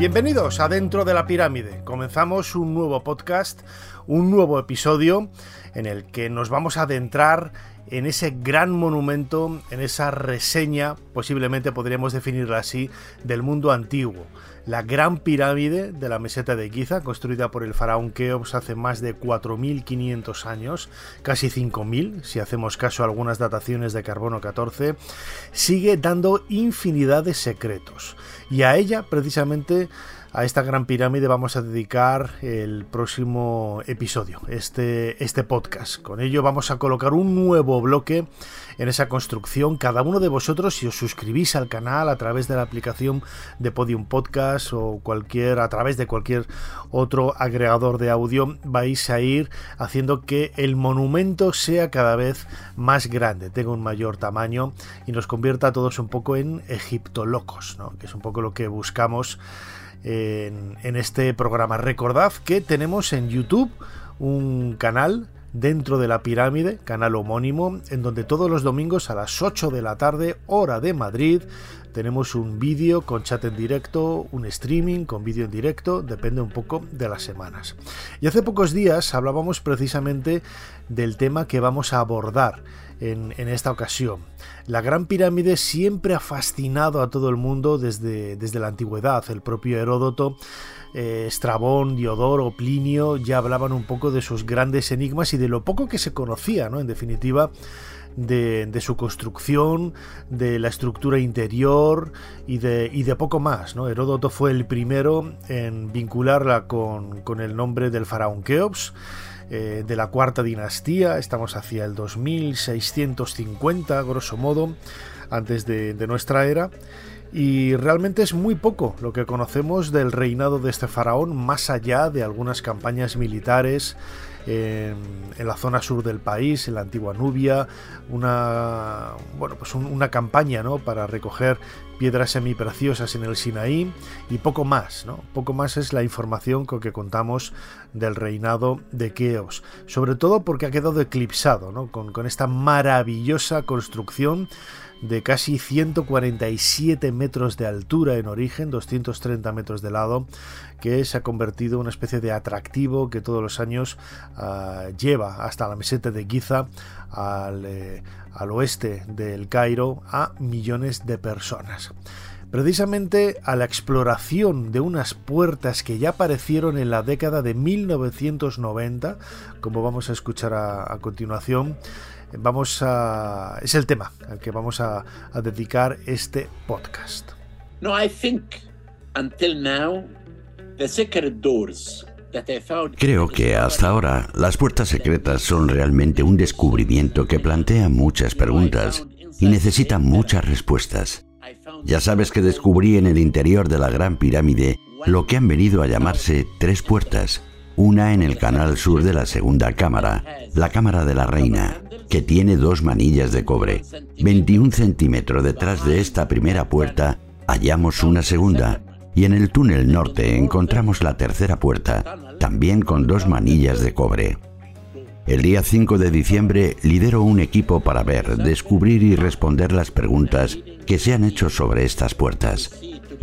Bienvenidos a Dentro de la Pirámide. Comenzamos un nuevo podcast, un nuevo episodio en el que nos vamos a adentrar en ese gran monumento, en esa reseña, posiblemente podríamos definirla así, del mundo antiguo. La gran pirámide de la meseta de Giza, construida por el faraón Keops hace más de 4.500 años, casi 5.000, si hacemos caso a algunas dataciones de carbono 14, sigue dando infinidad de secretos. Y a ella, precisamente, a esta gran pirámide vamos a dedicar el próximo episodio, este, este podcast. Con ello vamos a colocar un nuevo bloque en esa construcción. Cada uno de vosotros, si os suscribís al canal a través de la aplicación de Podium Podcast o cualquier, a través de cualquier otro agregador de audio, vais a ir haciendo que el monumento sea cada vez más grande, tenga un mayor tamaño y nos convierta a todos un poco en egiptolocos, ¿no? que es un poco lo que buscamos en, este programa. Recordad que tenemos en YouTube un canal dentro de la pirámide, canal homónimo, en donde todos los domingos a las 8 de la tarde, hora de Madrid, tenemos un vídeo con chat en directo, un streaming con vídeo en directo, depende un poco de las semanas. Y hace pocos días hablábamos precisamente del tema que vamos a abordar en, esta ocasión. La Gran Pirámide siempre ha fascinado a todo el mundo desde, la antigüedad. El propio Heródoto, eh, Estrabón, Diodoro, Plinio ya hablaban un poco de sus grandes enigmas y de lo poco que se conocía, ¿no? En definitiva, de, su construcción, de la estructura interior y de, poco más. ¿no? Heródoto fue el primero en vincularla con, el nombre del faraón Keops. Eh, de la cuarta dinastía, estamos hacia el 2650, grosso modo, antes de nuestra era, y realmente es muy poco lo que conocemos del reinado de este faraón, más allá de algunas campañas militares en, la zona sur del país, en la antigua Nubia, una, bueno, pues una campaña ¿no? para recoger piedras semipreciosas en el Sinaí y poco más, ¿no? Poco más es la información con que contamos del reinado de Keos, sobre todo porque ha quedado eclipsado ¿no? con, con esta maravillosa construcción de casi 147 metros de altura en origen, 230 metros de lado, que se ha convertido en una especie de atractivo que todos los años ah, lleva hasta la meseta de Giza, al, eh, al oeste del Cairo, a millones de personas. Precisamente a la exploración de unas puertas que ya aparecieron en la década de 1990, como vamos a escuchar a, a continuación, vamos a es el tema al que vamos a, a dedicar este podcast. No, I think until now the secret doors Creo que hasta ahora las puertas secretas son realmente un descubrimiento que plantea muchas preguntas y necesita muchas respuestas. Ya sabes que descubrí en el interior de la Gran Pirámide lo que han venido a llamarse tres puertas, una en el canal sur de la segunda cámara, la cámara de la reina, que tiene dos manillas de cobre. 21 centímetros detrás de esta primera puerta hallamos una segunda y en el túnel norte encontramos la tercera puerta, también con dos manillas de cobre. El día 5 de diciembre lidero un equipo para ver, descubrir y responder las preguntas que se han hecho sobre estas puertas.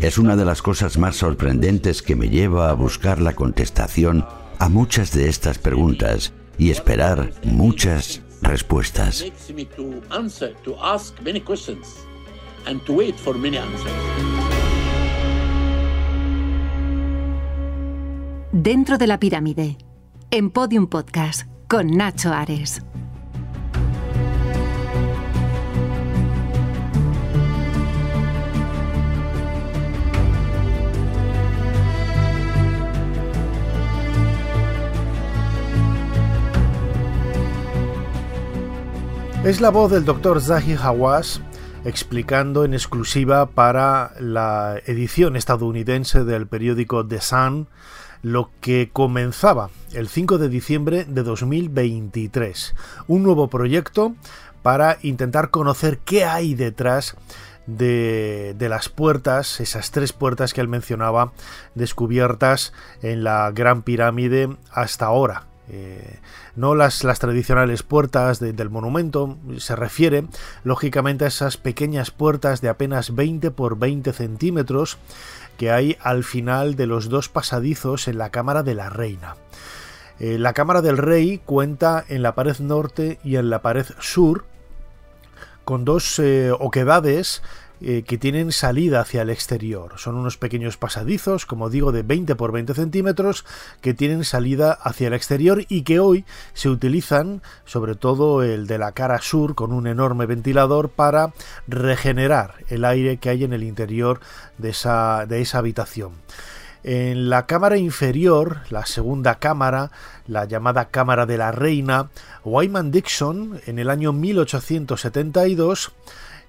Es una de las cosas más sorprendentes que me lleva a buscar la contestación a muchas de estas preguntas y esperar muchas respuestas. Dentro de la pirámide, en Podium Podcast, con Nacho Ares. Es la voz del doctor Zahi Hawass explicando en exclusiva para la edición estadounidense del periódico The Sun lo que comenzaba el 5 de diciembre de 2023. Un nuevo proyecto para intentar conocer qué hay detrás de, las puertas, esas tres puertas que él mencionaba, descubiertas en la Gran Pirámide hasta ahora. Eh, no las, las, tradicionales puertas del monumento, se refiere lógicamente a esas pequeñas puertas de apenas 20 por 20 centímetros que hay al final de los dos pasadizos en la Cámara de la Reina. Eh, la Cámara del Rey cuenta en la pared norte y en la pared sur con dos eh, oquedades eh, que tienen salida hacia el exterior. Son unos pequeños pasadizos, como digo, de 20 por 20 centímetros, que tienen salida hacia el exterior y que hoy se utilizan, sobre todo el de la cara sur, con un enorme ventilador para regenerar el aire que hay en el interior de esa, de esa habitación. En la cámara inferior, la segunda cámara, la llamada Cámara de la Reina, Wyman Dixon, en el año 1872,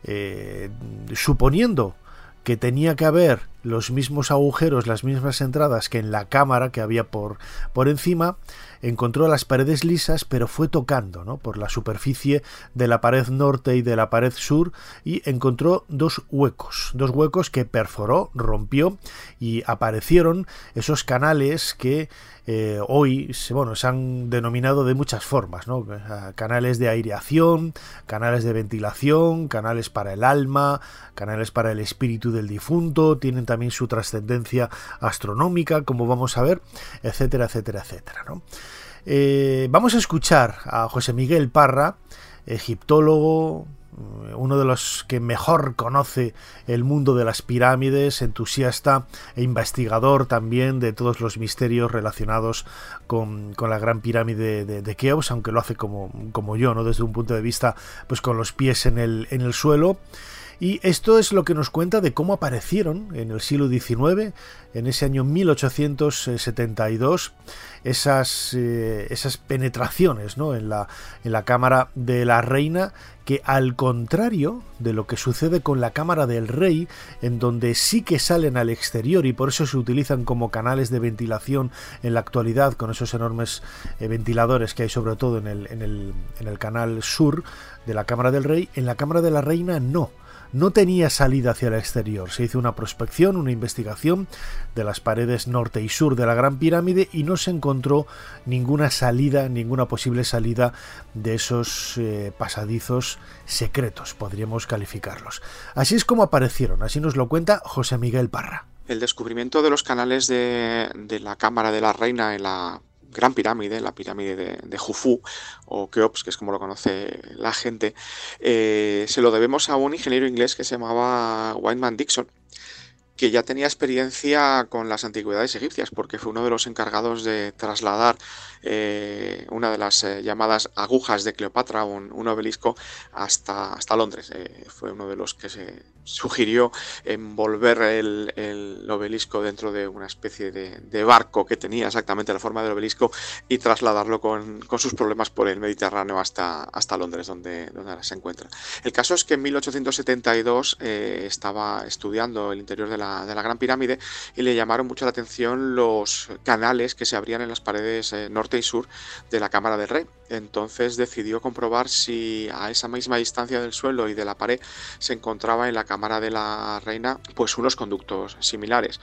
eh, suponiendo que tenía que haber los mismos agujeros, las mismas entradas que en la cámara que había por, por encima, encontró las paredes lisas, pero fue tocando ¿no? por la superficie de la pared norte y de la pared sur y encontró dos huecos, dos huecos que perforó, rompió y aparecieron esos canales que eh, hoy bueno, se han denominado de muchas formas, ¿no? canales de aireación, canales de ventilación, canales para el alma, canales para el espíritu del difunto, tienen también su trascendencia astronómica, como vamos a ver, etcétera, etcétera, etcétera. Eh, vamos a escuchar a José Miguel Parra, egiptólogo, eh, uno de los que mejor conoce el mundo de las pirámides, entusiasta e investigador también de todos los misterios relacionados con, la gran pirámide de, Keops, aunque lo hace como, yo, ¿no? desde un punto de vista pues con los pies en el suelo. Y esto es lo que nos cuenta de cómo aparecieron en el siglo XIX, en ese año 1872, esas, eh, esas penetraciones ¿no? en, la, en la cámara de la reina, que al contrario de lo que sucede con la cámara del rey, en donde sí que salen al exterior y por eso se utilizan como canales de ventilación en la actualidad, con esos enormes eh, ventiladores que hay sobre todo en el, en, el, en el canal sur de la cámara del rey, en la cámara de la reina no no tenía salida hacia el exterior. Se hizo una prospección, una investigación de las paredes norte y sur de la Gran Pirámide y no se encontró ninguna salida, ninguna posible salida de esos eh, pasadizos secretos, podríamos calificarlos. Así es como aparecieron, así nos lo cuenta José Miguel Parra. El descubrimiento de los canales de, de la Cámara de la Reina en la gran pirámide, la pirámide de, de Jufu, o Keops, que es como lo conoce la gente, eh, se lo debemos a un ingeniero inglés que se llamaba Wyman Dixon, que ya tenía experiencia con las antigüedades egipcias, porque fue uno de los encargados de trasladar eh, una de las eh, llamadas agujas de Cleopatra, un, un obelisco, hasta, hasta Londres. fue uno de los que se sugirió envolver el, obelisco dentro de una especie de, barco que tenía exactamente la forma del obelisco y trasladarlo con, sus problemas por el Mediterráneo hasta, hasta Londres, donde, donde se encuentra. El caso es que en 1872 eh, estaba estudiando el interior de la, Gran Pirámide y le llamaron mucho la atención los canales que se abrían en las paredes eh, norte y sur de la Cámara del Rey. Entonces decidió comprobar si a esa misma distancia del suelo y de la pared se encontraba en la cámara de la reina pues unos conductos similares.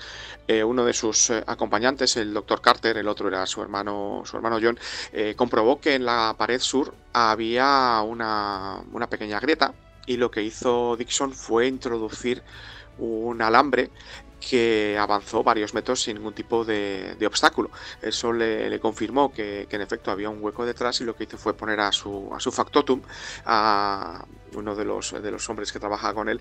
Eh, uno de sus eh, acompañantes, el doctor Carter, el otro era su hermano, su hermano John, eh, comprobó que en la pared sur había una, una pequeña grieta y lo que hizo Dixon fue introducir un alambre que avanzó varios metros sin ningún tipo de, obstáculo. Eso le, confirmó que, en efecto había un hueco detrás y lo que hizo fue poner a su, a su factotum, a uno de los, de los hombres que trabaja con él,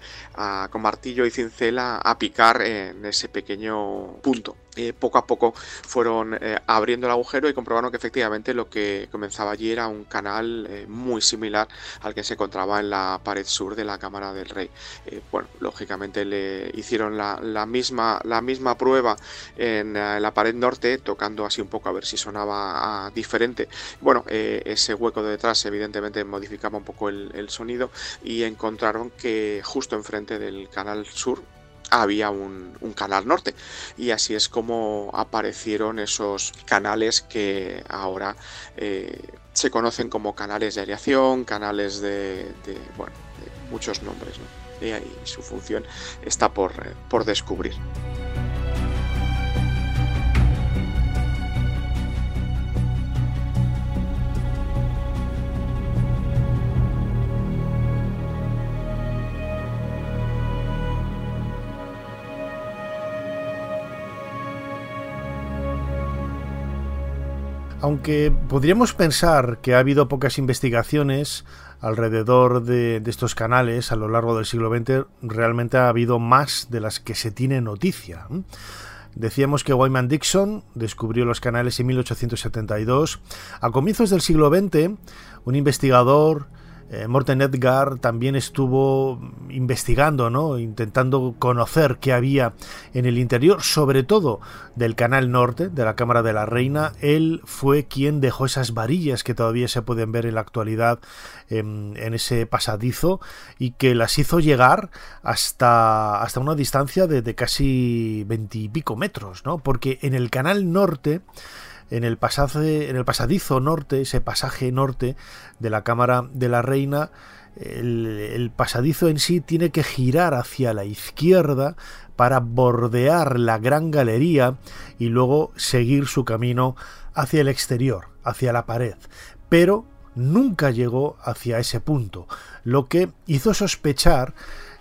con martillo y cincela a picar en ese pequeño punto. poco a poco fueron eh, abriendo el agujero y comprobaron que efectivamente lo que comenzaba allí era un canal eh, muy similar al que se encontraba en la pared sur de la Cámara del Rey. Eh, bueno, lógicamente le hicieron la, la, misma, la misma prueba en la pared norte, tocando así un poco a ver si sonaba ah, diferente. Bueno, ese hueco de detrás evidentemente modificaba un poco el, el sonido y encontraron que justo enfrente del canal sur había un, canal norte y así es como aparecieron esos canales que ahora eh, se conocen como canales de aireación, canales de, bueno, muchos nombres y su función está por, por descubrir. Aunque podríamos pensar que ha habido pocas investigaciones alrededor de, estos canales a lo largo del siglo XX, realmente ha habido más de las que se tiene noticia. Decíamos que Wyman Dixon descubrió los canales en 1872. A comienzos del siglo XX, un investigador eh, Morten Edgar también estuvo investigando, ¿no? intentando conocer qué había en el interior, sobre todo del canal norte de la Cámara de la Reina. Él fue quien dejó esas varillas que todavía se pueden ver en la actualidad en, ese pasadizo y que las hizo llegar hasta, hasta una distancia de, de casi veintipico metros, ¿no? porque en el canal norte en el, pasaje, en el pasadizo norte, ese pasaje norte de la Cámara de la Reina, el, pasadizo en sí tiene que girar hacia la izquierda para bordear la gran galería y luego seguir su camino hacia el exterior, hacia la pared. Pero nunca llegó hacia ese punto, lo que hizo sospechar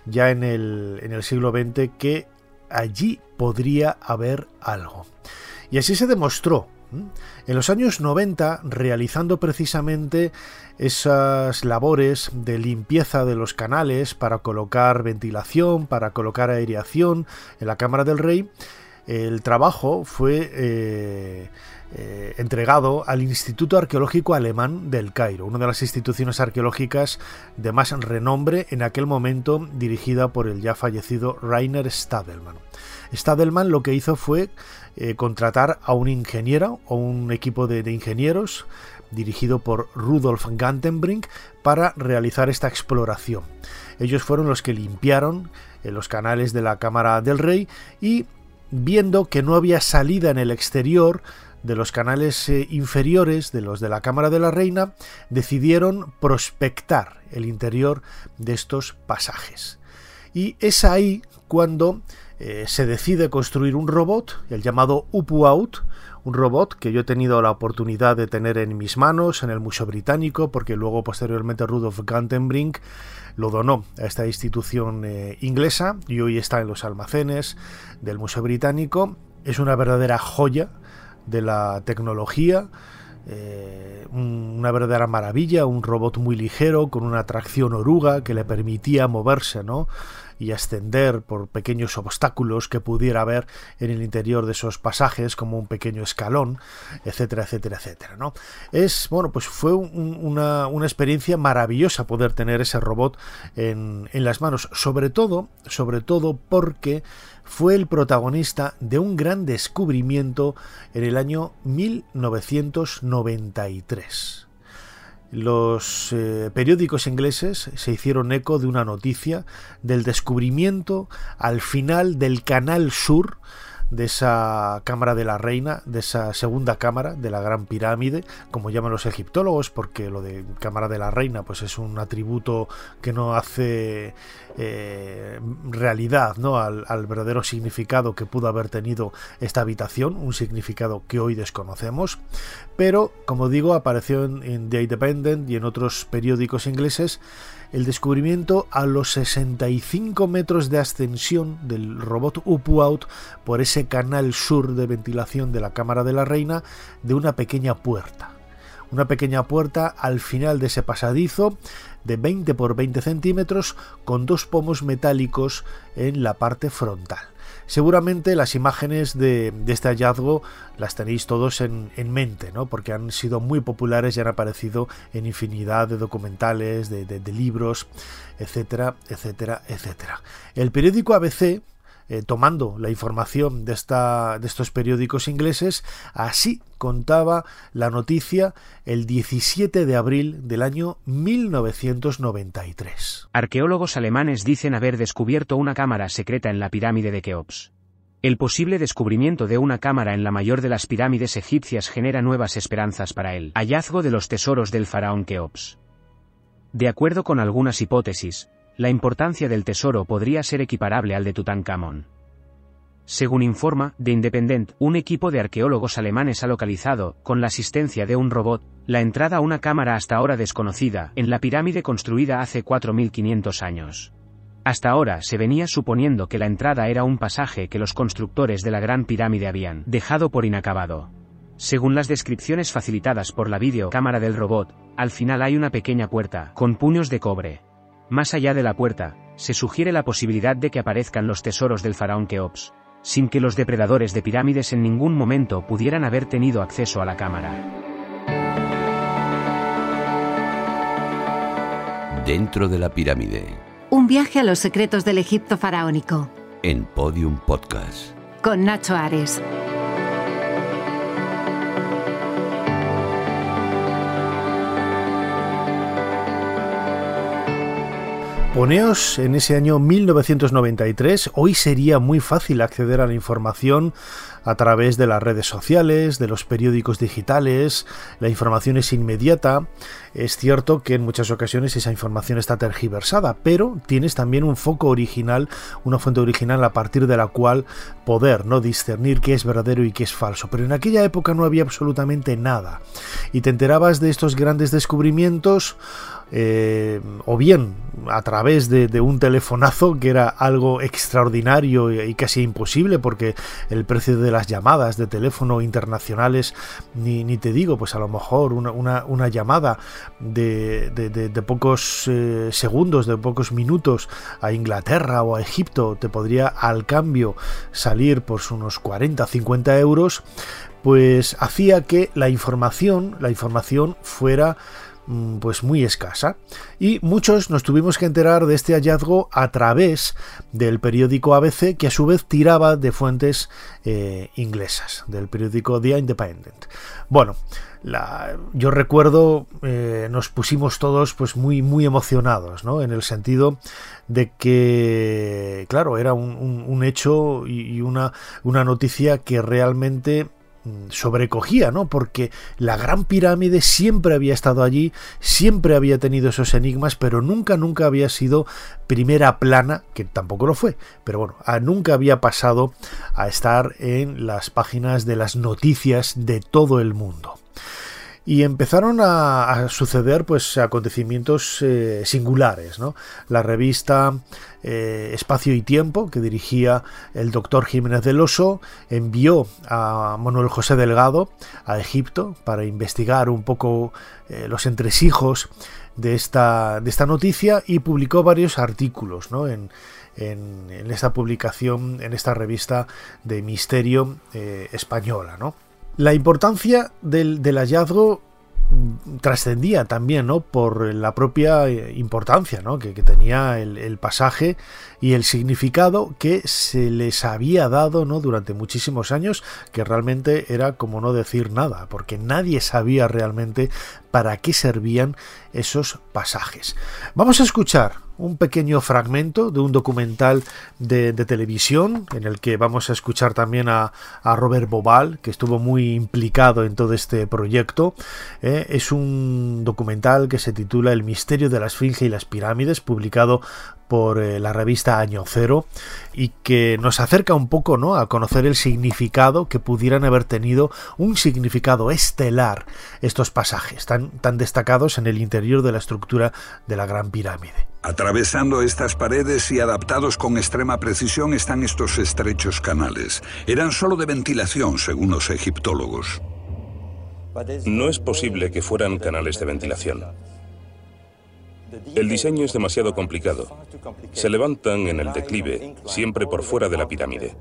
ya en el, en el siglo XX que allí podría haber algo. Y así se demostró en los años 90, realizando precisamente esas labores de limpieza de los canales para colocar ventilación, para colocar aireación en la Cámara del Rey, el trabajo fue eh, eh, entregado al Instituto Arqueológico Alemán del Cairo, una de las instituciones arqueológicas de más renombre en aquel momento dirigida por el ya fallecido Rainer Stadelmann. Stadelmann lo que hizo fue eh, contratar a un ingeniero o un equipo de, ingenieros dirigido por Rudolf Gantenbrink para realizar esta exploración. Ellos fueron los que limpiaron los canales de la Cámara del Rey y viendo que no había salida en el exterior de los canales eh, inferiores de los de la Cámara de la Reina, decidieron prospectar el interior de estos pasajes. Y es ahí cuando eh, se decide construir un robot, el llamado Upu-Out, un robot que yo he tenido la oportunidad de tener en mis manos en el Museo Británico, porque luego posteriormente Rudolf Gantenbrink lo donó a esta institución eh, inglesa y hoy está en los almacenes del Museo Británico. Es una verdadera joya de la tecnología. Eh, una verdadera maravilla, un robot muy ligero con una tracción oruga que le permitía moverse, ¿no? Y ascender por pequeños obstáculos que pudiera haber en el interior de esos pasajes, como un pequeño escalón, etcétera, etcétera, etcétera. ¿no? Es, bueno, pues fue una, experiencia maravillosa poder tener ese robot en, en las manos, sobre todo, sobre todo porque fue el protagonista de un gran descubrimiento en el año 1993. Los eh, periódicos ingleses se hicieron eco de una noticia del descubrimiento al final del Canal Sur de esa Cámara de la Reina, de esa segunda cámara de la Gran Pirámide, como llaman los egiptólogos, porque lo de Cámara de la Reina pues es un atributo que no hace eh, realidad ¿no? Al, verdadero significado que pudo haber tenido esta habitación, un significado que hoy desconocemos, pero como digo apareció en The Independent y en otros periódicos ingleses el descubrimiento a los 65 metros de ascensión del robot Upu-Out por ese canal sur de ventilación de la Cámara de la Reina de una pequeña puerta. Una pequeña puerta al final de ese pasadizo de 20 por 20 centímetros con dos pomos metálicos en la parte frontal. Seguramente las imágenes de, este hallazgo las tenéis todos en, mente, ¿no? porque han sido muy populares y han aparecido en infinidad de documentales, de, libros, etcétera, etcétera, etcétera. El periódico ABC eh, tomando la información de, esta, de estos periódicos ingleses, así contaba la noticia el 17 de abril del año 1993. Arqueólogos alemanes dicen haber descubierto una cámara secreta en la pirámide de Keops. El posible descubrimiento de una cámara en la mayor de las pirámides egipcias genera nuevas esperanzas para el hallazgo de los tesoros del faraón Keops. De acuerdo con algunas hipótesis, la importancia del tesoro podría ser equiparable al de Tutankamón. Según informa The Independent, un equipo de arqueólogos alemanes ha localizado, con la asistencia de un robot, la entrada a una cámara hasta ahora desconocida, en la pirámide construida hace 4.500 años. Hasta ahora se venía suponiendo que la entrada era un pasaje que los constructores de la Gran Pirámide habían dejado por inacabado. Según las descripciones facilitadas por la videocámara del robot, al final hay una pequeña puerta, con puños de cobre. Más allá de la puerta, se sugiere la posibilidad de que aparezcan los tesoros del faraón Keops, sin que los depredadores de pirámides en ningún momento pudieran haber tenido acceso a la cámara. Dentro de la pirámide. Un viaje a los secretos del Egipto faraónico. En Podium Podcast. Con Nacho Ares. Poneos en ese año 1993, hoy sería muy fácil acceder a la información a través de las redes sociales, de los periódicos digitales, la información es inmediata. Es cierto que en muchas ocasiones esa información está tergiversada, pero tienes también un foco original, una fuente original a partir de la cual poder no discernir qué es verdadero y qué es falso. Pero en aquella época no había absolutamente nada. Y te enterabas de estos grandes descubrimientos eh, o bien a través de, un telefonazo que era algo extraordinario y, casi imposible porque el precio de las llamadas de teléfono internacionales ni, te digo pues a lo mejor una, llamada de, pocos eh, segundos de pocos minutos a Inglaterra o a Egipto te podría al cambio salir por unos 40 50 euros pues hacía que la información la información fuera pues muy escasa y muchos nos tuvimos que enterar de este hallazgo a través del periódico ABC que a su vez tiraba de fuentes eh, inglesas del periódico The Independent bueno yo recuerdo eh, nos pusimos todos pues muy muy emocionados ¿no? en el sentido de que claro era un, hecho y, una, una noticia que realmente Mm, sobrecogía, ¿no? Porque la Gran Pirámide siempre había estado allí, siempre había tenido esos enigmas, pero nunca, nunca había sido primera plana, que tampoco lo fue, pero bueno, nunca había pasado a estar en las páginas de las noticias de todo el mundo y empezaron a, suceder pues acontecimientos eh, singulares ¿no? la revista eh, Espacio y Tiempo que dirigía el doctor Jiménez del Oso envió a Manuel José Delgado a Egipto para investigar un poco eh, los entresijos de esta, de esta noticia y publicó varios artículos ¿no? en, en, esta publicación, en esta revista de misterio española. ¿no? La importancia del, hallazgo trascendía también ¿no? por la propia eh, importancia ¿no? que, tenía el, pasaje y el significado que se les había dado ¿no? durante muchísimos años que realmente era como no decir nada porque nadie sabía realmente para qué servían esos pasajes vamos a escuchar un pequeño fragmento de un documental de, televisión en el que vamos a escuchar también a, Robert Bobal, que estuvo muy implicado en todo este proyecto. Eh, es un documental que se titula El misterio de la Esfinge y las pirámides, publicado por eh, la revista Año Cero y que nos acerca un poco ¿no? a conocer el significado que pudieran haber tenido un significado estelar estos pasajes tan, tan destacados en el interior de la estructura de la Gran Pirámide. Atravesando estas paredes y adaptados con extrema precisión están estos estrechos canales. Eran solo de ventilación, según los egiptólogos. No es posible que fueran canales de ventilación. El diseño es demasiado complicado. Se levantan en el declive, siempre por fuera de la pirámide.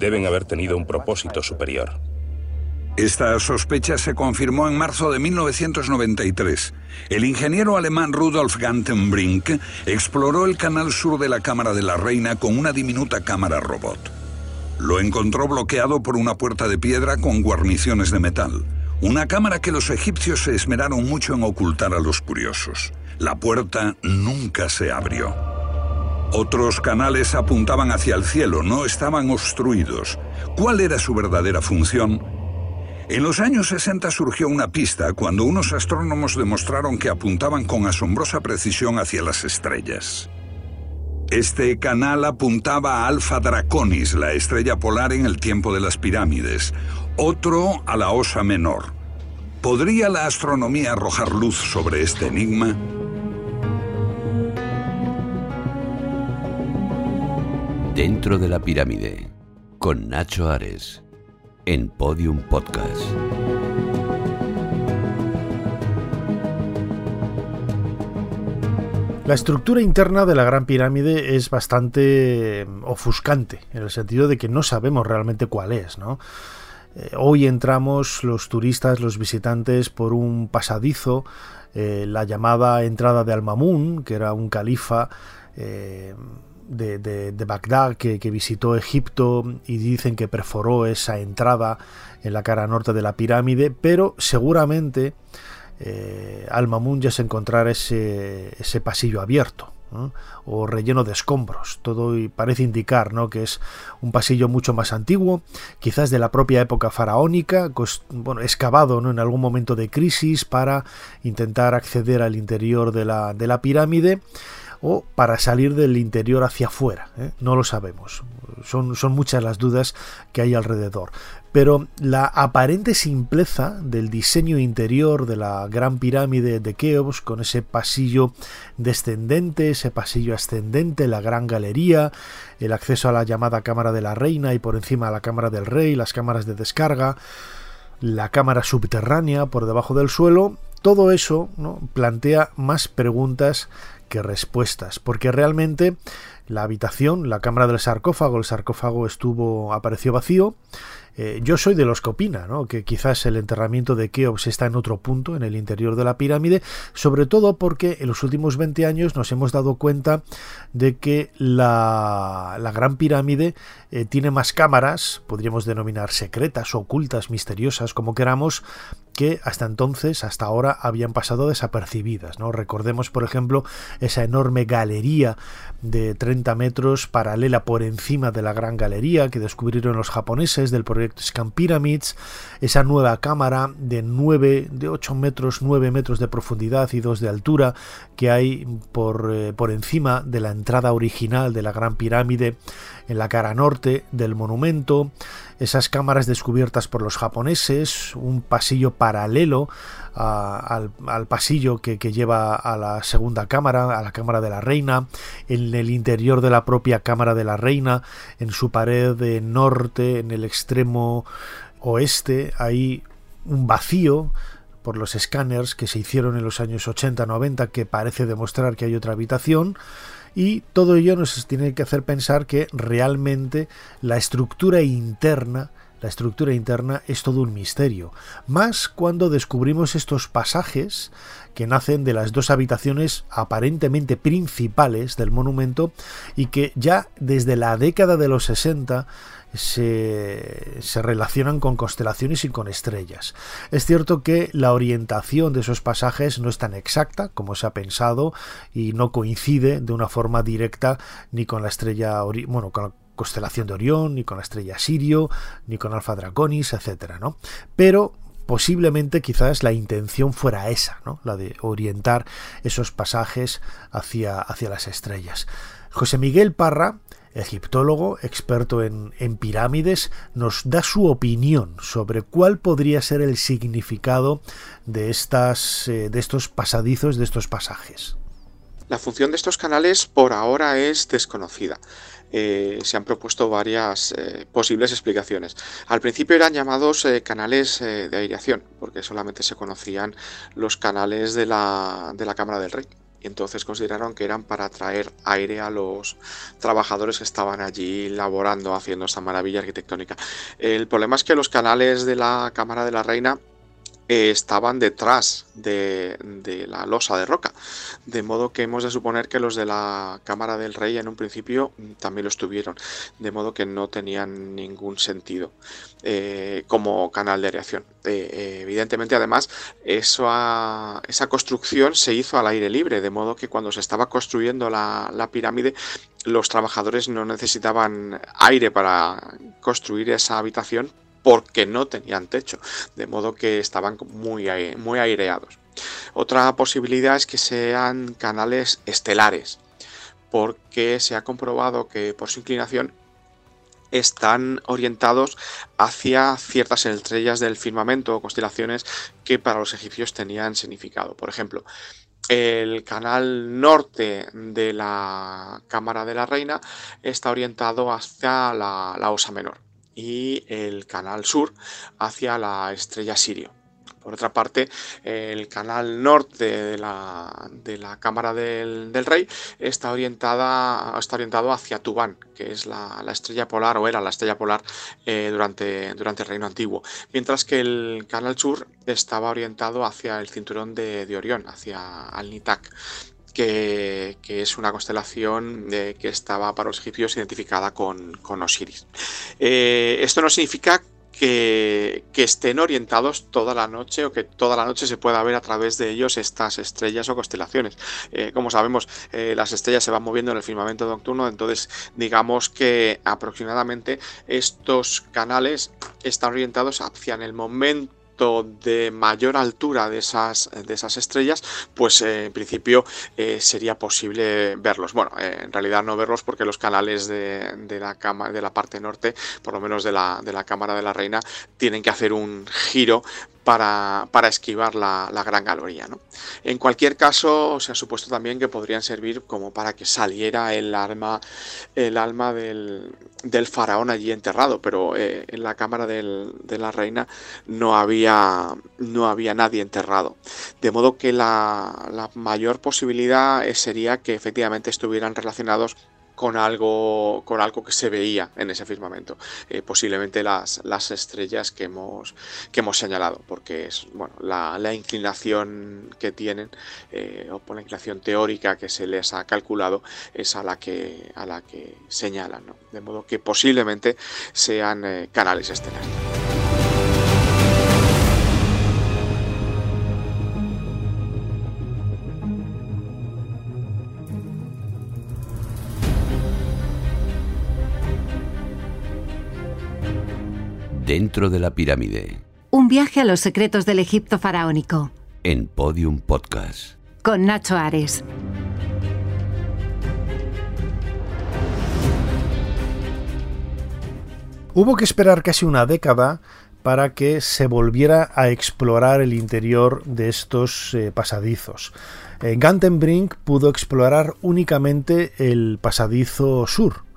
Deben haber tenido un propósito superior. Esta sospecha se confirmó en marzo de 1993. El ingeniero alemán Rudolf Gantenbrink exploró el canal sur de la Cámara de la Reina con una diminuta cámara robot. Lo encontró bloqueado por una puerta de piedra con guarniciones de metal. Una cámara que los egipcios se esmeraron mucho en ocultar a los curiosos. La puerta nunca se abrió. Otros canales apuntaban hacia el cielo, no estaban obstruidos. ¿Cuál era su verdadera función? En los años 60 surgió una pista cuando unos astrónomos demostraron que apuntaban con asombrosa precisión hacia las estrellas. Este canal apuntaba a Alpha Draconis, la estrella polar en el tiempo de las pirámides, otro a la Osa Menor. ¿Podría la astronomía arrojar luz sobre este enigma? Dentro de la pirámide, con Nacho Ares en Podium Podcast. La estructura interna de la Gran Pirámide es bastante mm, ofuscante, en el sentido de que no sabemos realmente cuál es. Eh, hoy entramos los turistas, los visitantes, por un pasadizo, eh, la llamada entrada de Al-Mamun, que era un califa eh, de, Bagdad que, visitó Egipto y dicen que perforó esa entrada en la cara norte de la pirámide, pero seguramente eh, Al-Mamun ya se encontrará ese, ese pasillo abierto. o relleno de escombros. Todo parece indicar ¿no? que es un pasillo mucho más antiguo, quizás de la propia época faraónica, bueno, excavado ¿no? en algún momento de crisis para intentar acceder al interior de la, de la pirámide o para salir del interior hacia afuera. ¿eh? No lo sabemos. Son, son muchas las dudas que hay alrededor. Pero la aparente simpleza del diseño interior de la gran pirámide de Keops, con ese pasillo descendente, ese pasillo ascendente, la gran galería, el acceso a la llamada cámara de la reina y por encima a la cámara del rey, las cámaras de descarga, la cámara subterránea por debajo del suelo, todo eso plantea más preguntas que respuestas, porque realmente la habitación, la cámara del sarcófago, el sarcófago estuvo apareció vacío. Eh, yo soy de los que opina, que quizás el enterramiento de Keops está en otro punto, en el interior de la pirámide, sobre todo porque en los últimos 20 años nos hemos dado cuenta de que la, la gran pirámide eh, tiene más cámaras, podríamos denominar secretas, ocultas, misteriosas, como queramos, que hasta entonces, hasta ahora, habían pasado desapercibidas. ¿no? Recordemos, por ejemplo, esa enorme galería de 30 metros paralela por encima de la gran galería que descubrieron los japoneses del proyecto Scan Pyramids, esa nueva cámara de 9, de 8 metros, 9 metros de profundidad y 2 de altura que hay por, eh, por encima de la entrada original de la gran pirámide en la cara norte del monumento, esas cámaras descubiertas por los japoneses, un pasillo paralelo al, pasillo que, lleva a la segunda cámara, a la cámara de la reina, en el interior de la propia cámara de la reina, en su pared de norte, en el extremo oeste, hay un vacío por los escáneres que se hicieron en los años 80-90 que parece demostrar que hay otra habitación y todo ello nos tiene que hacer pensar que realmente la estructura interna la estructura interna es todo un misterio, más cuando descubrimos estos pasajes que nacen de las dos habitaciones aparentemente principales del monumento y que ya desde la década de los 60 se, se, relacionan con constelaciones y con estrellas. Es cierto que la orientación de esos pasajes no es tan exacta como se ha pensado y no coincide de una forma directa ni con la estrella, bueno, con la constelación de Orión, ni con la estrella Sirio, ni con Alfa Draconis, etcétera, ¿no? Pero posiblemente quizás la intención fuera esa, ¿no? la de orientar esos pasajes hacia, hacia las estrellas. José Miguel Parra, egiptólogo, experto en, pirámides, nos da su opinión sobre cuál podría ser el significado de, estas, eh, de estos pasadizos, de estos pasajes. La función de estos canales por ahora es desconocida. Eh, se han propuesto varias eh, posibles explicaciones. Al principio eran llamados canales de aireación, porque solamente se conocían los canales de la, de la Cámara del Rey. Y entonces consideraron que eran para traer aire a los trabajadores que estaban allí laborando haciendo esta maravilla arquitectónica. El problema es que los canales de la Cámara de la Reina eh, estaban detrás de, la losa de roca. De modo que hemos de suponer que los de la Cámara del Rey en un principio también lo estuvieron. De modo que no tenían ningún sentido eh, como canal de reacción. Eh, evidentemente, además, esa construcción se hizo al aire libre. De modo que cuando se estaba construyendo la pirámide, los trabajadores no necesitaban aire para construir esa habitación porque no tenían techo, de modo que estaban muy, muy aireados. Otra posibilidad es que sean canales estelares, porque se ha comprobado que por su inclinación están orientados hacia ciertas estrellas del firmamento o constelaciones que para los egipcios tenían significado. Por ejemplo, el canal norte de la Cámara de la Reina está orientado hacia la Osa Menor y el canal sur hacia la estrella Sirio. Por otra parte, el canal norte de la, de la Cámara del, Rey está, orientada, está orientado hacia Tubán, que es la, estrella polar o era la estrella polar eh, durante, durante el Reino Antiguo, mientras que el canal sur estaba orientado hacia el cinturón de, de Orión, hacia Al-Nitak que, es una constelación eh, que estaba para los egipcios identificada con, Osiris. Eh, esto no significa que, estén orientados toda la noche o que toda la noche se pueda ver a través de ellos estas estrellas o constelaciones. Eh, como sabemos, las estrellas se van moviendo en el firmamento nocturno, entonces digamos que aproximadamente estos canales están orientados hacia el momento de mayor altura de esas, de esas estrellas, pues eh, en principio eh, sería posible verlos. Bueno, eh, en realidad no verlos porque los canales de, la, cama, de la parte norte, por lo menos de la, de la Cámara de la Reina, tienen que hacer un giro para, esquivar la, gran galería. ¿no? En cualquier caso, se ha supuesto también que podrían servir como para que saliera el alma, el alma del, faraón allí enterrado, pero eh, en la cámara de la reina no había, no había nadie enterrado. De modo que la, la mayor posibilidad sería que efectivamente estuvieran relacionados con algo, con algo que se veía en ese firmamento. Eh, posiblemente las, las estrellas que hemos, que hemos señalado, porque es bueno, la, inclinación que tienen, eh, o la inclinación teórica que se les ha calculado, es a la que, a la que señalan. De modo que posiblemente sean eh, canales estelares. Dentro de la pirámide. Un viaje a los secretos del Egipto faraónico. En Podium Podcast. Con Nacho Ares. Hubo que esperar casi una década para que se volviera a explorar el interior de estos eh, pasadizos. Eh, Gantenbrink pudo explorar únicamente el pasadizo sur,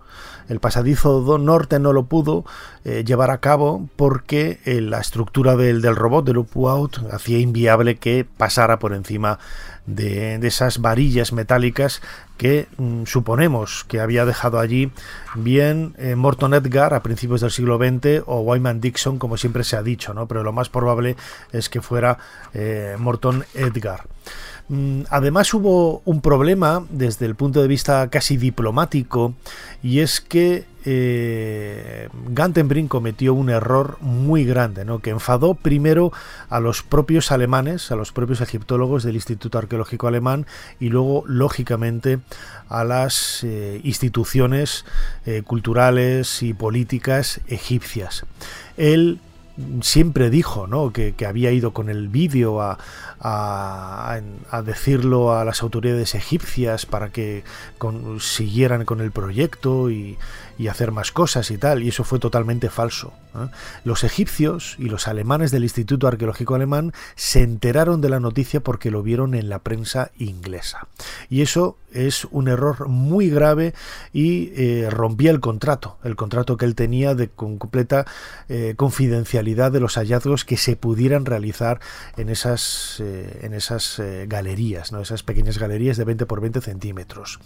el pasadizo norte no lo pudo eh, llevar a cabo porque eh, la estructura del, robot del Up-Out hacía inviable que pasara por encima de, esas varillas metálicas que mm, suponemos que había dejado allí bien eh, Morton Edgar a principios del siglo XX o Wyman Dixon, como siempre se ha dicho, ¿no? pero lo más probable es que fuera Morton Edgar. Mm, además hubo un problema desde el punto de vista casi diplomático y es que eh, Gantenbrink cometió un error muy grande, ¿no? que enfadó primero a los propios alemanes, a los propios egiptólogos del Instituto Arqueológico Alemán y luego, lógicamente, a las eh, instituciones eh, culturales y políticas egipcias. Él siempre dijo ¿no? que, había ido con el vídeo a, a, decirlo a las autoridades egipcias para que siguieran con el proyecto y, y hacer más cosas y tal, y eso fue totalmente falso. ¿eh? Los egipcios y los alemanes del Instituto Arqueológico Alemán se enteraron de la noticia porque lo vieron en la prensa inglesa. Y eso es un error muy grave y eh, rompía el contrato, el contrato que él tenía de completa eh, confidencialidad de los hallazgos que se pudieran realizar en esas, en esas galerías, ¿no? esas pequeñas galerías de 20 por 20 centímetros.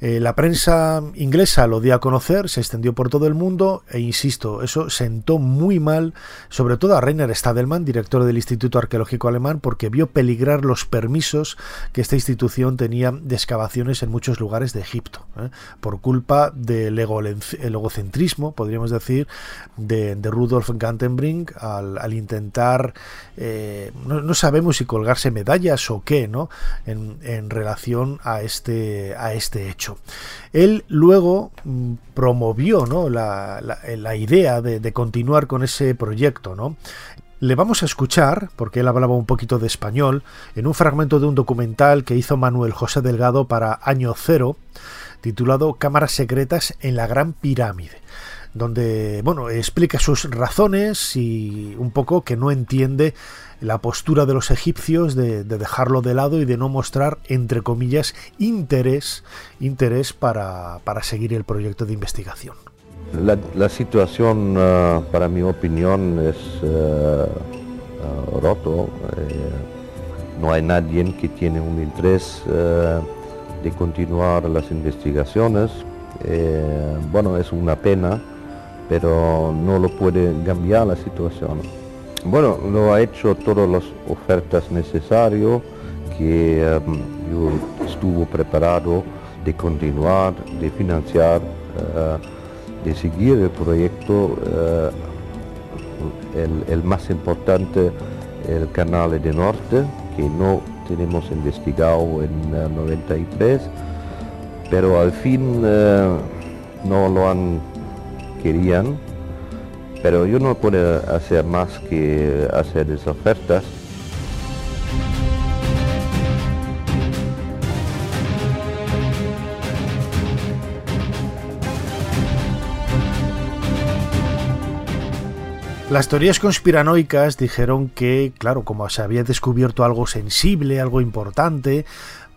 Eh, la prensa inglesa lo dio a conocer, se extendió por todo el mundo e insisto, eso sentó muy mal, sobre todo a Rainer Stadelmann, director del Instituto Arqueológico Alemán, porque vio peligrar los permisos que esta institución tenía de excavaciones en muchos lugares de Egipto, ¿eh? por culpa del egocentrismo, podríamos decir, de, Rudolf Gantenbrink al, intentar, eh, no, sabemos si colgarse medallas o qué, ¿no? En, en relación a este, a este hecho. Él luego mm, promovió la, idea de, continuar con ese proyecto. ¿no? Le vamos a escuchar, porque él hablaba un poquito de español, en un fragmento de un documental que hizo Manuel José Delgado para Año Cero, titulado Cámaras Secretas en la Gran Pirámide donde bueno explica sus razones y un poco que no entiende la postura de los egipcios de, dejarlo de lado y de no mostrar, entre comillas, interés, interés para, seguir el proyecto de investigación. La, situación, uh, para mi opinión, es uh, roto. Eh, no hay nadie que tiene un interés de continuar las investigaciones. Eh, bueno, es una pena, pero no lo puede cambiar la situación. Bueno, lo ha hecho todas las ofertas necesarias que em, yo estuve preparado de continuar, de financiar, eh, de seguir el proyecto. Eh, el, más importante, el canal de norte, que no tenemos investigado en 93, pero al fin eh, no lo han querían pero yo no puedo hacer más que hacer esas ofertas. Las teorías conspiranoicas dijeron que, claro, como se había descubierto algo sensible, algo importante,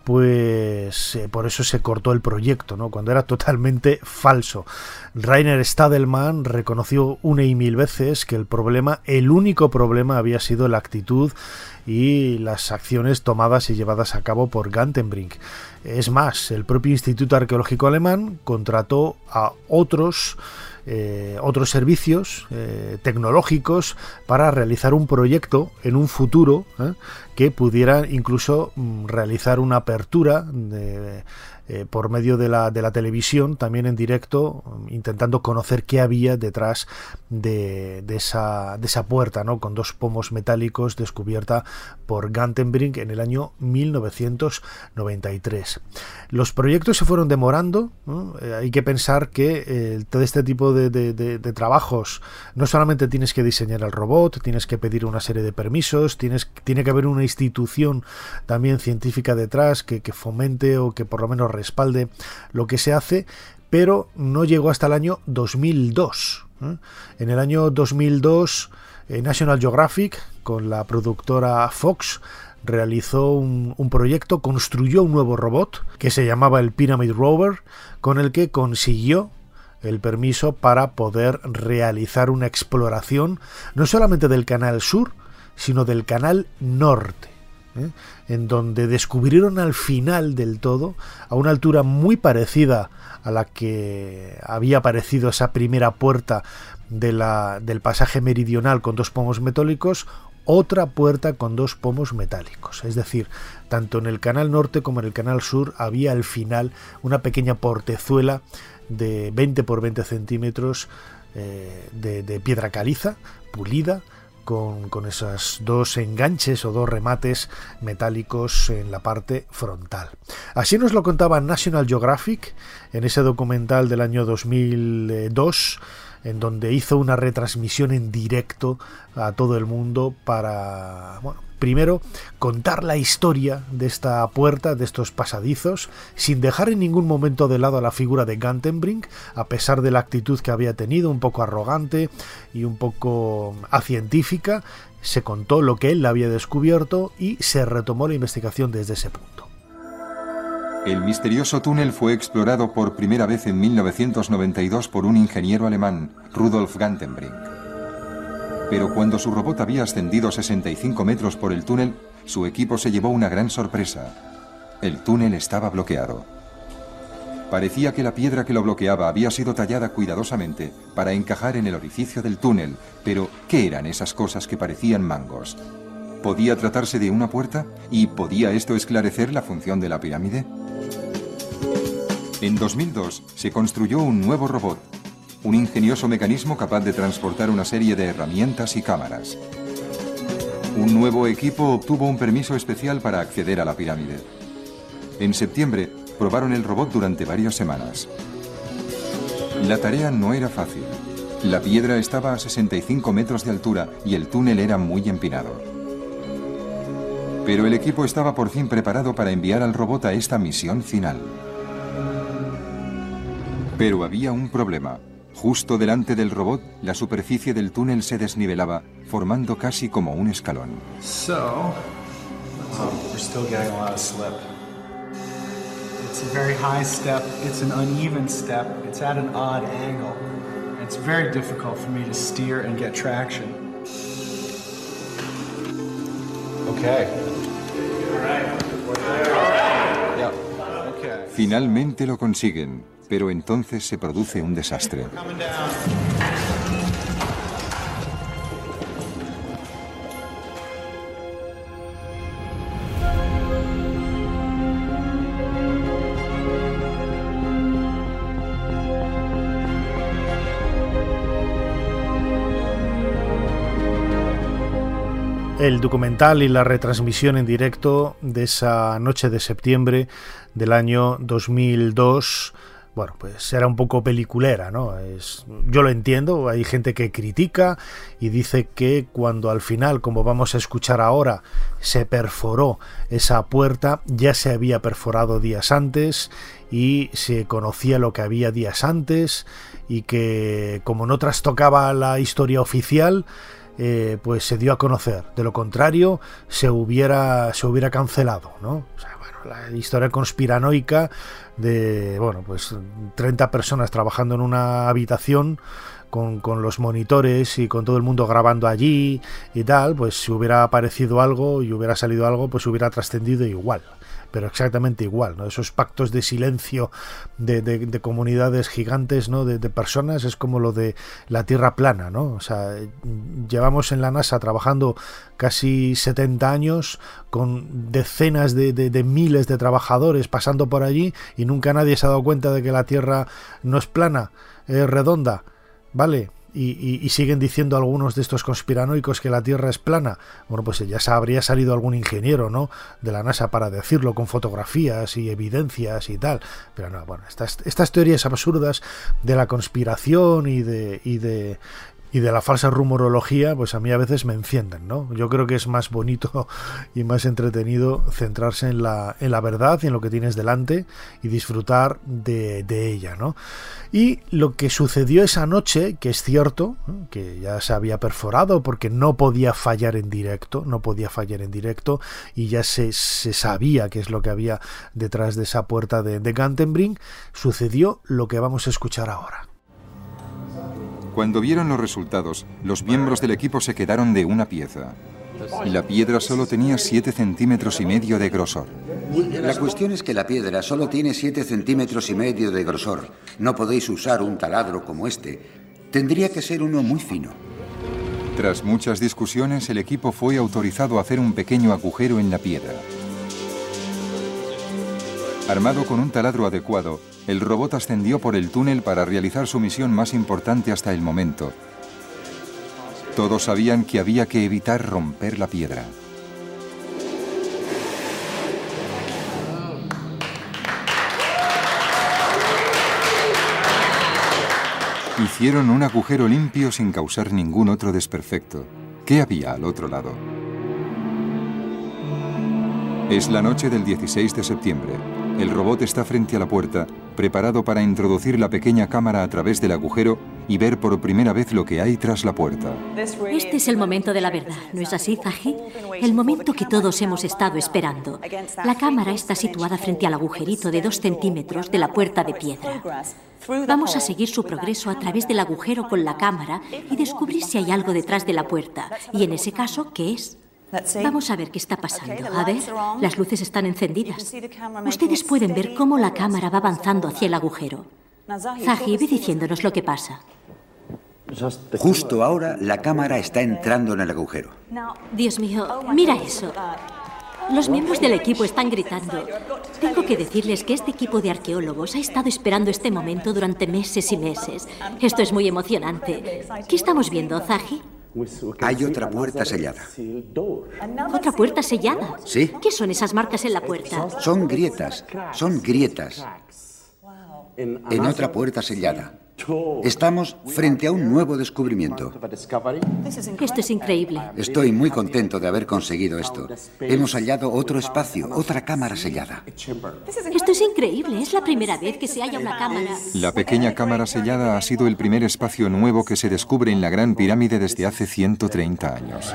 pues eh, por eso se cortó el proyecto, ¿no? Cuando era totalmente falso. Rainer Stadelman reconoció una y mil veces que el problema, el único problema había sido la actitud y las acciones tomadas y llevadas a cabo por Gantenbrink. Es más, el propio Instituto Arqueológico Alemán contrató a otros eh, otros servicios eh, tecnológicos para realizar un proyecto en un futuro que pudiera incluso mm, realizar una apertura de, eh, por medio de la, de la, televisión, también en directo, intentando conocer qué había detrás de, de, esa, de esa puerta, ¿no? con dos pomos metálicos descubierta por Gantenbrink en el año 1993. Los proyectos se fueron demorando, eh, hay que pensar que eh, todo este tipo de, de, trabajos no solamente tienes que diseñar el robot, tienes que pedir una serie de permisos, tienes, tiene que haber una institución también científica detrás que, que fomente o que por lo menos respalde lo que se hace, pero no llegó hasta el año 2002. ¿eh? En el año 2002, eh, National Geographic, con la productora Fox, realizó un, proyecto, construyó un nuevo robot que se llamaba el Pyramid Rover, con el que consiguió el permiso para poder realizar una exploración no solamente del canal sur, sino del canal norte. ¿Eh? en donde descubrieron al final del todo, a una altura muy parecida a la que había aparecido esa primera puerta de la, del pasaje meridional con dos pomos metálicos, otra puerta con dos pomos metálicos. Es decir, tanto en el canal norte como en el canal sur había al final una pequeña portezuela de 20 por 20 centímetros eh, de piedra caliza, pulida, con, con esos dos enganches o dos remates metálicos en la parte frontal. Así nos lo contaba National Geographic en ese documental del año 2002 en donde hizo una retransmisión en directo a todo el mundo para, bueno, primero contar la historia de esta puerta, de estos pasadizos, sin dejar en ningún momento de lado a la figura de Gantenbrink, a pesar de la actitud que había tenido, un poco arrogante y un poco acientífica, se contó lo que él había descubierto y se retomó la investigación desde ese punto. El misterioso túnel fue explorado por primera vez en 1992 por un ingeniero alemán, Rudolf Gantenbrink. Pero cuando su robot había ascendido 65 metros por el túnel, su equipo se llevó una gran sorpresa. El túnel estaba bloqueado. Parecía que la piedra que lo bloqueaba había sido tallada cuidadosamente para encajar en el orificio del túnel, pero ¿qué eran esas cosas que parecían mangos? ¿Podía tratarse de una puerta? ¿Y podía esto esclarecer la función de la pirámide? En 2002 se construyó un nuevo robot, un ingenioso mecanismo capaz de transportar una serie de herramientas y cámaras. Un nuevo equipo obtuvo un permiso especial para acceder a la pirámide. En septiembre probaron el robot durante varias semanas. La tarea no era fácil. La piedra estaba a 65 metros de altura y el túnel era muy empinado. Pero el equipo estaba por fin preparado para enviar al robot a esta misión final. Pero había un problema. Justo delante del robot, la superficie del túnel se desnivelaba, formando casi como un escalón. So, we're still getting a lot of slip. It's a very high step, it's an uneven step, it's at an odd angle. It's very difficult for me to steer and get traction. Okay. Finalmente lo consiguen, pero entonces se produce un desastre. el documental y la retransmisión en directo de esa noche de septiembre del año 2002 bueno, pues era un poco peliculera, ¿no? Es, yo lo entiendo, hay gente que critica y dice que cuando al final, como vamos a escuchar ahora, se perforó esa puerta, ya se había perforado días antes y se conocía lo que había días antes y que como no trastocaba la historia oficial, eh, pues se dio a conocer. De lo contrario, se hubiera, se hubiera cancelado, ¿no? O sea, la historia conspiranoica de, bueno, pues 30 personas trabajando en una habitación con, con, los monitores y con todo el mundo grabando allí y tal, pues si hubiera aparecido algo y hubiera salido algo, pues hubiera trascendido igual pero exactamente igual, ¿no? Esos pactos de silencio de, de, comunidades gigantes, ¿no? De, de, personas, es como lo de la Tierra plana, ¿no? O sea, llevamos en la NASA trabajando casi 70 años con decenas de, miles de trabajadores pasando por allí y nunca nadie se ha dado cuenta de que la Tierra no es plana, es redonda, ¿vale? Y, siguen diciendo algunos de estos conspiranoicos que la Tierra es plana. Bueno, pues ya habría salido algún ingeniero, ¿no? De la NASA para decirlo con fotografías y evidencias y tal. Pero no, bueno, estas, estas teorías absurdas de la conspiración y de, y de y de la falsa rumorología, pues a mí a veces me encienden, ¿no? Yo creo que es más bonito y más entretenido centrarse en la, en la verdad y en lo que tienes delante y disfrutar de, de ella, ¿no? Y lo que sucedió esa noche, que es cierto, que ya se había perforado porque no podía fallar en directo, no podía fallar en directo y ya se, se sabía qué es lo que había detrás de esa puerta de, de Gantenbrink, sucedió lo que vamos a escuchar ahora. Cuando vieron los resultados, los miembros del equipo se quedaron de una pieza. La piedra solo tenía 7 centímetros y medio de grosor. La cuestión es que la piedra solo tiene 7 centímetros y medio de grosor. No podéis usar un taladro como este. Tendría que ser uno muy fino. Tras muchas discusiones, el equipo fue autorizado a hacer un pequeño agujero en la piedra. Armado con un taladro adecuado, el robot ascendió por el túnel para realizar su misión más importante hasta el momento. Todos sabían que había que evitar romper la piedra. Hicieron un agujero limpio sin causar ningún otro desperfecto. ¿Qué había al otro lado? Es la noche del 16 de septiembre. El robot está frente a la puerta, preparado para introducir la pequeña cámara a través del agujero y ver por primera vez lo que hay tras la puerta. Este es el momento de la verdad, ¿no es así, Zahi? El momento que todos hemos estado esperando. La cámara está situada frente al agujerito de dos centímetros de la puerta de piedra. Vamos a seguir su progreso a través del agujero con la cámara y descubrir si hay algo detrás de la puerta. Y en ese caso, ¿qué es? Vamos a ver qué está pasando. A ver, las luces están encendidas. Ustedes pueden ver cómo la cámara va avanzando hacia el agujero. Zahi, ve diciéndonos lo que pasa. Justo ahora la cámara está entrando en el agujero. Dios mío, mira eso. Los miembros del equipo están gritando. Tengo que decirles que este equipo de arqueólogos ha estado esperando este momento durante meses y meses. Esto es muy emocionante. ¿Qué estamos viendo, Zahi? Hay otra puerta sellada. ¿Otra puerta sellada? Sí. ¿Qué son esas marcas en la puerta? Son grietas, son grietas. En otra puerta sellada. Estamos frente a un nuevo descubrimiento. Esto es increíble. Estoy muy contento de haber conseguido esto. Hemos hallado otro espacio, otra cámara sellada. Esto es increíble. Es la primera vez que se halla una cámara. La pequeña cámara sellada ha sido el primer espacio nuevo que se descubre en la Gran Pirámide desde hace 130 años.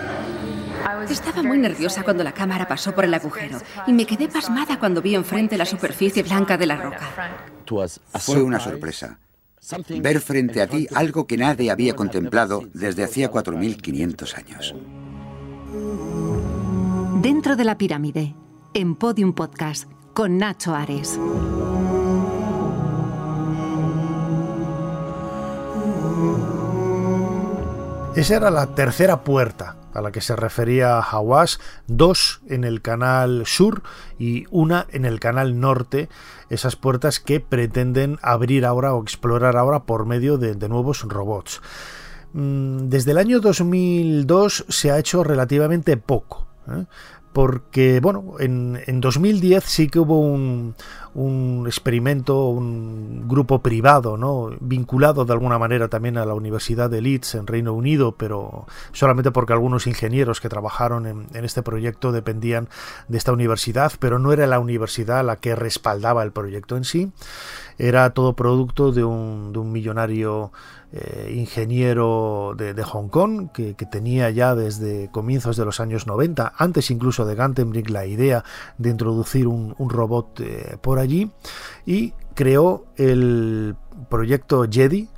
Estaba muy nerviosa cuando la cámara pasó por el agujero y me quedé pasmada cuando vi enfrente la superficie blanca de la roca. Fue una sorpresa. Ver frente a ti algo que nadie había contemplado desde hacía 4.500 años. Dentro de la pirámide, en Podium Podcast, con Nacho Ares. Esa era la tercera puerta a la que se refería Hawass, dos en el canal sur y una en el canal norte, esas puertas que pretenden abrir ahora o explorar ahora por medio de, nuevos robots. Mm, desde el año 2002 se ha hecho relativamente poco. ¿eh? porque, bueno, en, en, 2010 sí que hubo un, un, experimento, un grupo privado, ¿no? vinculado de alguna manera también a la Universidad de Leeds en Reino Unido, pero solamente porque algunos ingenieros que trabajaron en, este proyecto dependían de esta universidad, pero no era la universidad la que respaldaba el proyecto en sí, era todo producto de un millonario eh, ingeniero de, Hong Kong que, tenía ya desde comienzos de los años 90, antes incluso de Gantenbrink, la idea de introducir un, robot eh, por allí y creó el proyecto Jedi,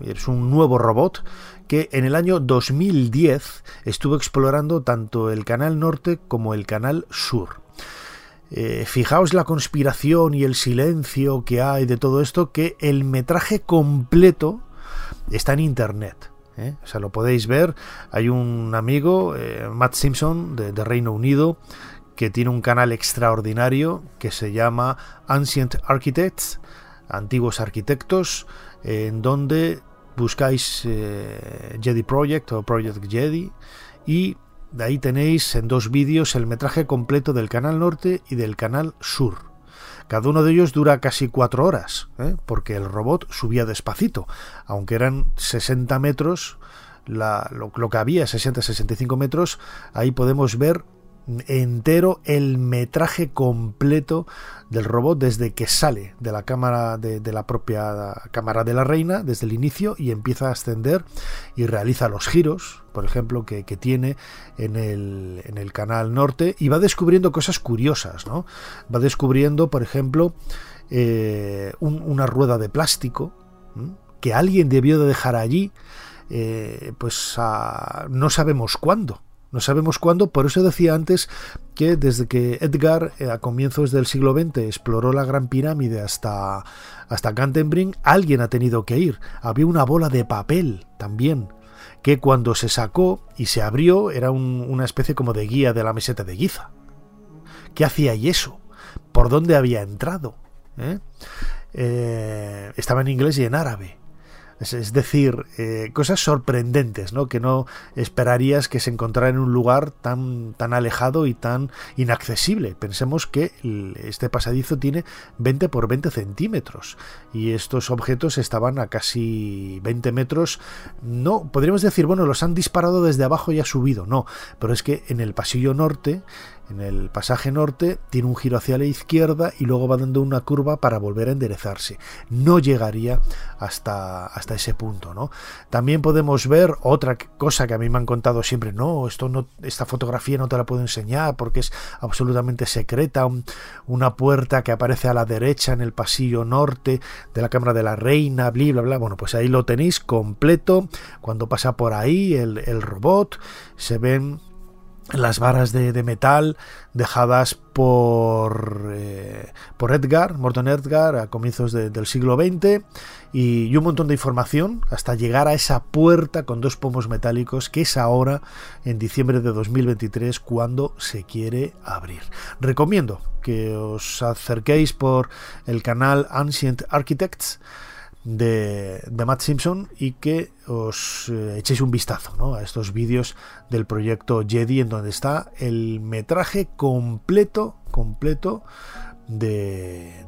es un nuevo robot que en el año 2010 estuvo explorando tanto el canal norte como el canal sur. Eh, fijaos la conspiración y el silencio que hay de todo esto, que el metraje completo está en internet. ¿eh? O sea, lo podéis ver. Hay un amigo, eh, Matt Simpson, de, Reino Unido, que tiene un canal extraordinario que se llama Ancient Architects, Antiguos Arquitectos, en donde buscáis eh, Jedi Project o Project Jedi y de ahí tenéis en dos vídeos el metraje completo del canal norte y del canal sur. Cada uno de ellos dura casi cuatro horas, ¿eh? porque el robot subía despacito, aunque eran 60 metros, la, lo, que había, 60-65 metros, ahí podemos ver entero el metraje completo del robot desde que sale de la cámara de, la propia cámara de la reina desde el inicio y empieza a ascender y realiza los giros por ejemplo que, tiene en el, en el, canal norte y va descubriendo cosas curiosas ¿no? va descubriendo por ejemplo eh, un, una rueda de plástico que alguien debió de dejar allí eh, pues a, no sabemos cuándo no sabemos cuándo, por eso decía antes que desde que Edgar eh, a comienzos del siglo XX exploró la Gran Pirámide hasta, hasta Gantenbrink, alguien ha tenido que ir. Había una bola de papel también, que cuando se sacó y se abrió era un, una especie como de guía de la meseta de Giza. ¿Qué hacía y eso? ¿Por dónde había entrado? ¿Eh? Eh, estaba en inglés y en árabe. Es, decir, eh, cosas sorprendentes, ¿no? Que no esperarías que se encontrara en un lugar tan, tan alejado y tan inaccesible. Pensemos que este pasadizo tiene 20 por 20 centímetros y estos objetos estaban a casi 20 metros. No, podríamos decir, bueno, los han disparado desde abajo y ha subido. No, pero es que en el pasillo norte en el pasaje norte, tiene un giro hacia la izquierda y luego va dando una curva para volver a enderezarse. No llegaría hasta, hasta ese punto, ¿no? También podemos ver otra cosa que a mí me han contado siempre, no, esto no, esta fotografía no te la puedo enseñar porque es absolutamente secreta, una puerta que aparece a la derecha en el pasillo norte de la Cámara de la Reina, bla, bla, bla. Bueno, pues ahí lo tenéis completo. Cuando pasa por ahí el, el robot, se ven las varas de, metal dejadas por, eh, por Edgar, Morton Edgar, a comienzos del siglo XX, y, un montón de información hasta llegar a esa puerta con dos pomos metálicos que es ahora, en diciembre de 2023, cuando se quiere abrir. Recomiendo que os acerquéis por el canal Ancient Architects, de, Matt Simpson y que os eh, echéis un vistazo a estos vídeos del proyecto Jedi en donde está el metraje completo, completo de,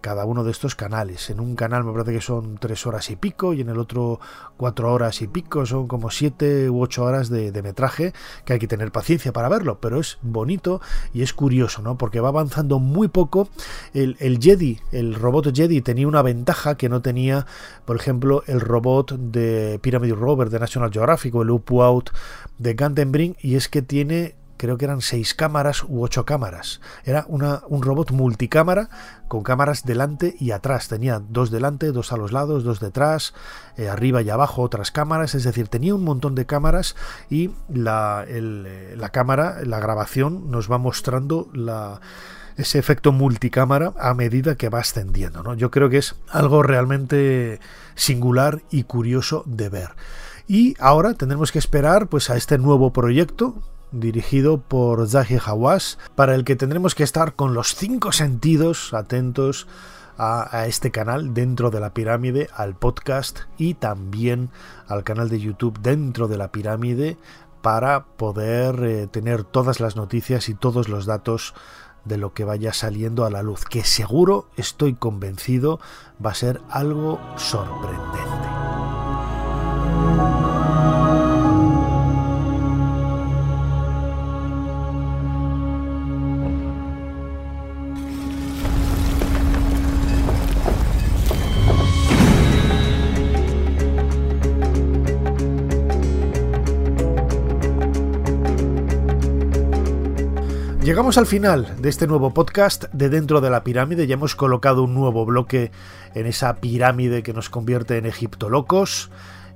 cada uno de estos canales. En un canal me parece que son tres horas y pico y en el otro cuatro horas y pico, son como siete u ocho horas de, metraje que hay que tener paciencia para verlo, pero es bonito y es curioso, ¿no? Porque va avanzando muy poco. El, Jedi, el robot Jedi tenía una ventaja que no tenía, por ejemplo, el robot de Pyramid Rover de National Geographic o el Up-Out de Gantenbrink y es que tiene creo que eran seis cámaras u ocho cámaras. Era una, un robot multicámara con cámaras delante y atrás. Tenía dos delante, dos a los lados, dos detrás, eh, arriba y abajo otras cámaras. Es decir, tenía un montón de cámaras y la, eh, la cámara, la grabación nos va mostrando la ese efecto multicámara a medida que va ascendiendo. ¿no? Yo creo que es algo realmente singular y curioso de ver. Y ahora tendremos que esperar pues a este nuevo proyecto dirigido por Zahi Hawass, para el que tendremos que estar con los cinco sentidos atentos a, este canal dentro de la pirámide, al podcast y también al canal de YouTube dentro de la pirámide para poder eh, tener todas las noticias y todos los datos de lo que vaya saliendo a la luz, que seguro, estoy convencido, va a ser algo sorprendente. Llegamos al final de este nuevo podcast de Dentro de la Pirámide. Ya hemos colocado un nuevo bloque en esa pirámide que nos convierte en Egipto locos.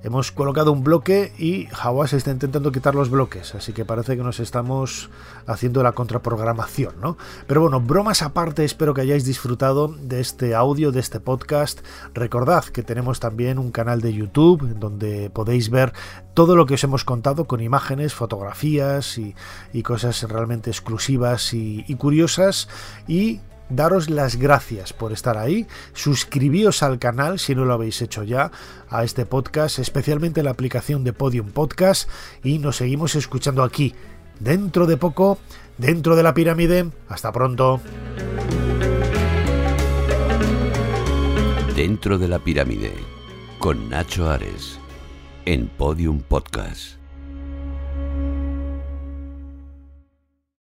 Hemos colocado un bloque y Hawass está intentando quitar los bloques, así que parece que nos estamos haciendo la contraprogramación, ¿no? Pero bueno, bromas aparte, espero que hayáis disfrutado de este audio, de este podcast. Recordad que tenemos también un canal de YouTube donde podéis ver todo lo que os hemos contado con imágenes, fotografías y, cosas realmente exclusivas y, y curiosas. Y daros las gracias por estar ahí, suscribíos al canal si no lo habéis hecho ya, a este podcast, especialmente la aplicación de Podium Podcast, y nos seguimos escuchando aquí, dentro de poco, dentro de la pirámide. Hasta pronto. Dentro de la pirámide, con Nacho Ares, en Podium Podcast.